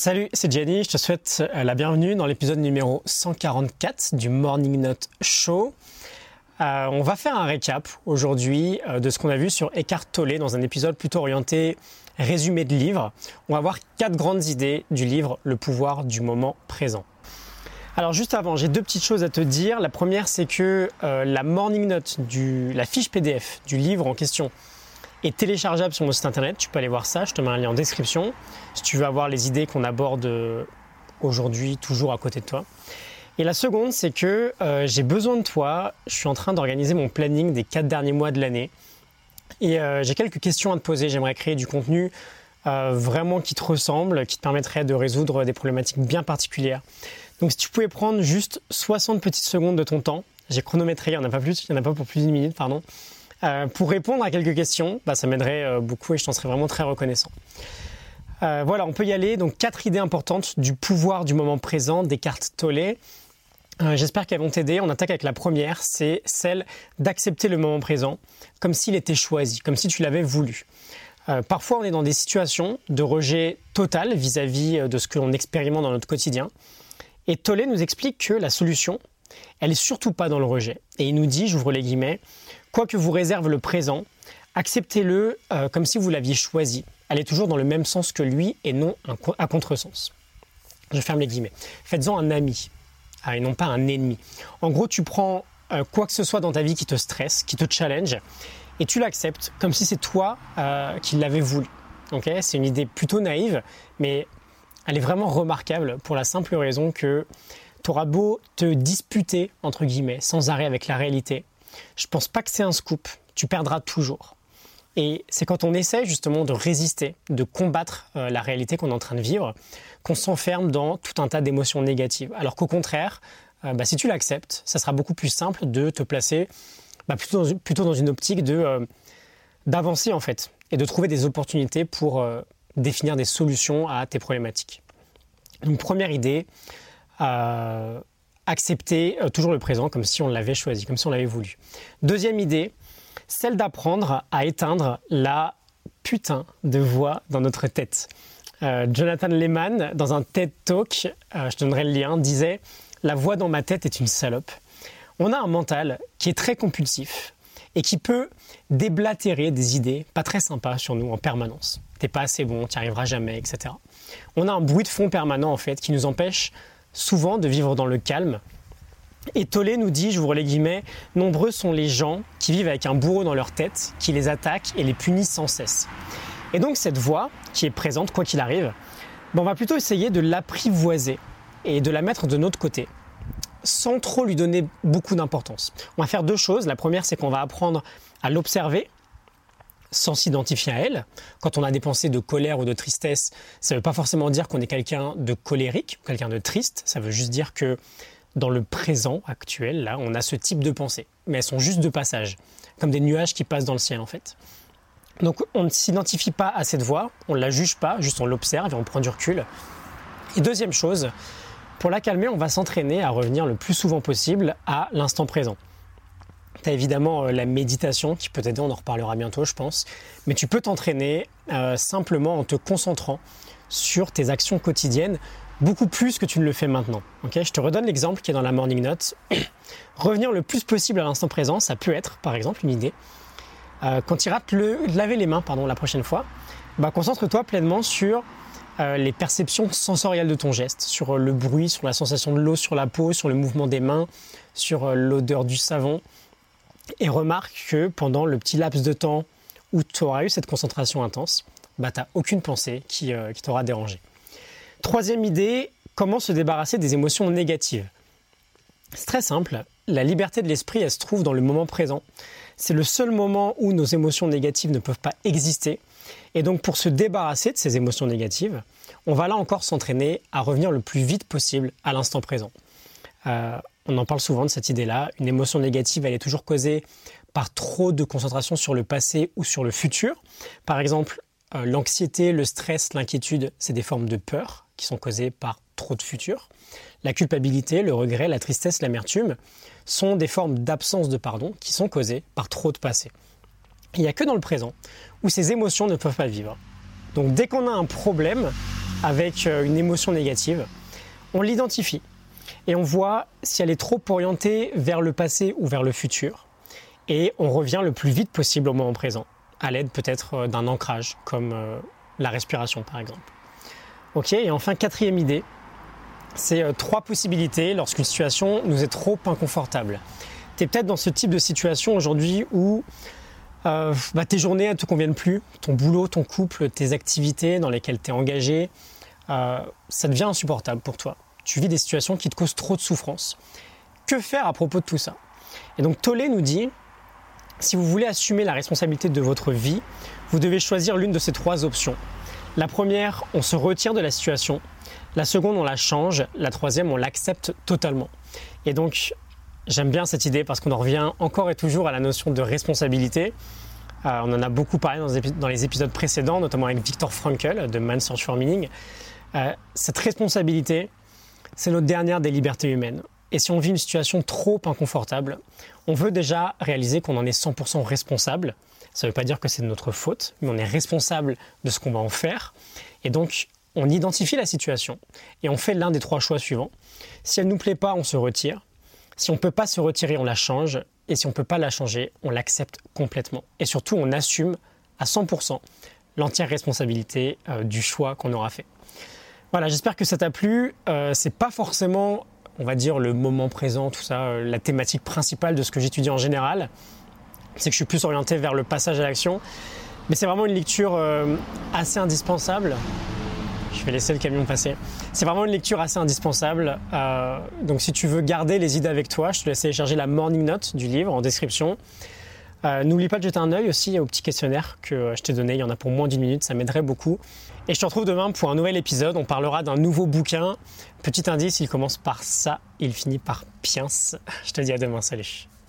Salut, c'est Jenny, je te souhaite euh, la bienvenue dans l'épisode numéro 144 du Morning Note Show. Euh, on va faire un récap aujourd'hui euh, de ce qu'on a vu sur Eckhart Tolle dans un épisode plutôt orienté résumé de livre. On va voir quatre grandes idées du livre Le pouvoir du moment présent. Alors juste avant, j'ai deux petites choses à te dire. La première, c'est que la Morning Note, du, la fiche PDF du livre en question, est téléchargeable sur mon site internet. Tu peux aller voir ça, je te mets un lien en description si tu veux avoir les idées qu'on aborde euh, aujourd'hui toujours à côté de toi. Et la seconde, c'est que euh, j'ai besoin de toi. Je suis en train d'organiser mon planning des quatre derniers mois de l'année. Et euh, j'ai quelques questions à te poser. J'aimerais créer du contenu vraiment qui te ressemble, qui te permettrait de résoudre des problématiques bien particulières. Donc si tu pouvais prendre juste 60 petites secondes de ton temps, j'ai chronométré, il n'y en a pas plus, il n'y en a pas pour plus d'une minute, pardon. Euh, pour répondre à quelques questions, bah, ça m'aiderait euh, beaucoup et je t'en serais vraiment très reconnaissant. Euh, voilà, on peut y aller. Donc quatre idées importantes du pouvoir du moment présent des cartes Tolle. J'espère qu'elles vont t'aider. On attaque avec la première, c'est celle d'accepter le moment présent comme s'il était choisi, comme si tu l'avais voulu. parfois, on est dans des situations de rejet total vis-à-vis de ce que l'on expérimente dans notre quotidien. Et Tolle nous explique que la solution, elle est surtout pas dans le rejet. Et il nous dit, j'ouvre les guillemets, Quoi que vous réserve le présent, acceptez-le euh, comme si vous l'aviez choisi. Allez toujours dans le même sens que lui et non à contresens. Je ferme les guillemets. Faites-en un ami ah, et non pas un ennemi. En gros, tu prends euh, quoi que ce soit dans ta vie qui te stresse, qui te challenge, et tu l'acceptes comme si c'est toi euh, qui l'avais voulu. c'est une idée plutôt naïve, mais elle est vraiment remarquable pour la simple raison que tu auras beau te disputer, entre guillemets, sans arrêt avec la réalité, je pense pas que c'est un scoop. Tu perdras toujours. Et c'est quand on essaie justement de résister, de combattre euh, la réalité qu'on est en train de vivre, qu'on s'enferme dans tout un tas d'émotions négatives. Alors qu'au contraire, euh, bah, si tu l'acceptes, ça sera beaucoup plus simple de te placer bah, plutôt, dans, une optique euh, d'avancer en fait et de trouver des opportunités pour définir des solutions à tes problématiques. Une première idée, accepter euh, toujours le présent comme si on l'avait choisi, comme si on l'avait voulu. Deuxième idée, celle d'apprendre à éteindre la putain de voix dans notre tête. Euh, Jonathan Lehman, dans un TED Talk, euh, je donnerai le lien, disait La voix dans ma tête est une salope. On a un mental qui est très compulsif et qui peut déblatérer des idées pas très sympas sur nous en permanence. T'es pas assez bon, tu n'y arriveras jamais, etc. On a un bruit de fond permanent en fait qui nous empêche souvent de vivre dans le calme. Et Tollé nous dit, je vous les guillemets, nombreux sont les gens qui vivent avec un bourreau dans leur tête, qui les attaque et les punit sans cesse. Et donc cette voix, qui est présente quoi qu'il arrive, on va plutôt essayer de l'apprivoiser et de la mettre de notre côté, sans trop lui donner beaucoup d'importance. On va faire deux choses. La première, c'est qu'on va apprendre à l'observer sans s'identifier à elle. Quand on a des pensées de colère ou de tristesse, ça ne veut pas forcément dire qu'on est quelqu'un de colérique, quelqu'un de triste. Ça veut juste dire que dans le présent actuel, là, on a ce type de pensées. Mais elles sont juste de passage, comme des nuages qui passent dans le ciel en fait. Donc on ne s'identifie pas à cette voix, on ne la juge pas, juste on l'observe et on prend du recul. Et deuxième chose, pour la calmer, on va s'entraîner à revenir le plus souvent possible à l'instant présent. Tu as évidemment euh, la méditation qui peut t'aider, on en reparlera bientôt je pense, mais tu peux t'entraîner euh, simplement en te concentrant sur tes actions quotidiennes beaucoup plus que tu ne le fais maintenant. je te redonne l'exemple qui est dans la Morning Note. Revenir le plus possible à l'instant présent, ça peut être par exemple une idée. Euh, quand tu rates le laver les mains pardon, la prochaine fois, bah, concentre-toi pleinement sur les perceptions sensorielles de ton geste, sur le bruit, sur la sensation de l'eau sur la peau, sur le mouvement des mains, sur l'odeur du savon. Et remarque que pendant le petit laps de temps où tu auras eu cette concentration intense, bah, tu n'as aucune pensée qui, euh, qui t'aura dérangé. Troisième idée, comment se débarrasser des émotions négatives C'est très simple, la liberté de l'esprit, elle se trouve dans le moment présent. C'est le seul moment où nos émotions négatives ne peuvent pas exister. Et donc pour se débarrasser de ces émotions négatives, on va là encore s'entraîner à revenir le plus vite possible à l'instant présent. Euh, on en parle souvent de cette idée-là. Une émotion négative, elle est toujours causée par trop de concentration sur le passé ou sur le futur. Par exemple, euh, l'anxiété, le stress, l'inquiétude, c'est des formes de peur qui sont causées par trop de futur. La culpabilité, le regret, la tristesse, l'amertume sont des formes d'absence de pardon qui sont causées par trop de passé. Il n'y a que dans le présent où ces émotions ne peuvent pas vivre. Donc dès qu'on a un problème, avec euh, une émotion négative, on l'identifie et on voit si elle est trop orientée vers le passé ou vers le futur. Et on revient le plus vite possible au moment présent, à l'aide peut-être euh, d'un ancrage, comme euh, la respiration par exemple. Ok, et enfin quatrième idée, c'est trois possibilités lorsqu'une situation nous est trop inconfortable. Tu es peut-être dans ce type de situation aujourd'hui où euh, bah, tes journées ne te conviennent plus, ton boulot, ton couple, tes activités dans lesquelles tu es engagé, euh, ça devient insupportable pour toi. Tu vis des situations qui te causent trop de souffrance. Que faire à propos de tout ça? Et donc Tolé nous dit, si vous voulez assumer la responsabilité de votre vie, vous devez choisir l'une de ces trois options. La première, on se retire de la situation. La seconde, on la change. La troisième, on l'accepte totalement. Et donc, J'aime bien cette idée parce qu'on en revient encore et toujours à la notion de responsabilité. Euh, on en a beaucoup parlé dans les épisodes précédents, notamment avec Victor Frankl de Man's Search for Meaning. Euh, cette responsabilité, c'est notre dernière des libertés humaines. Et si on vit une situation trop inconfortable, on veut déjà réaliser qu'on en est 100% responsable. Ça ne veut pas dire que c'est de notre faute, mais on est responsable de ce qu'on va en faire. Et donc, on identifie la situation et on fait l'un des trois choix suivants. Si elle ne nous plaît pas, on se retire. Si on ne peut pas se retirer, on la change. Et si on ne peut pas la changer, on l'accepte complètement. Et surtout, on assume à 100% l'entière responsabilité euh, du choix qu'on aura fait. Voilà, j'espère que ça t'a plu. Euh, c'est pas forcément, on va dire, le moment présent, tout ça, euh, la thématique principale de ce que j'étudie en général. C'est que je suis plus orienté vers le passage à l'action. Mais c'est vraiment une lecture euh, assez indispensable je vais laisser le camion passer. C'est vraiment une lecture assez indispensable. Donc si tu veux garder les idées avec toi, je te laisse télécharger la morning note du livre en description. Euh, n'oublie pas de jeter un œil aussi au petit questionnaire que je t'ai donné. Il y en a pour moins d'une minute, ça m'aiderait beaucoup. Et je te retrouve demain pour un nouvel épisode. On parlera d'un nouveau bouquin. Petit indice, il commence par ça, il finit par Piens. Je te dis à demain, salut.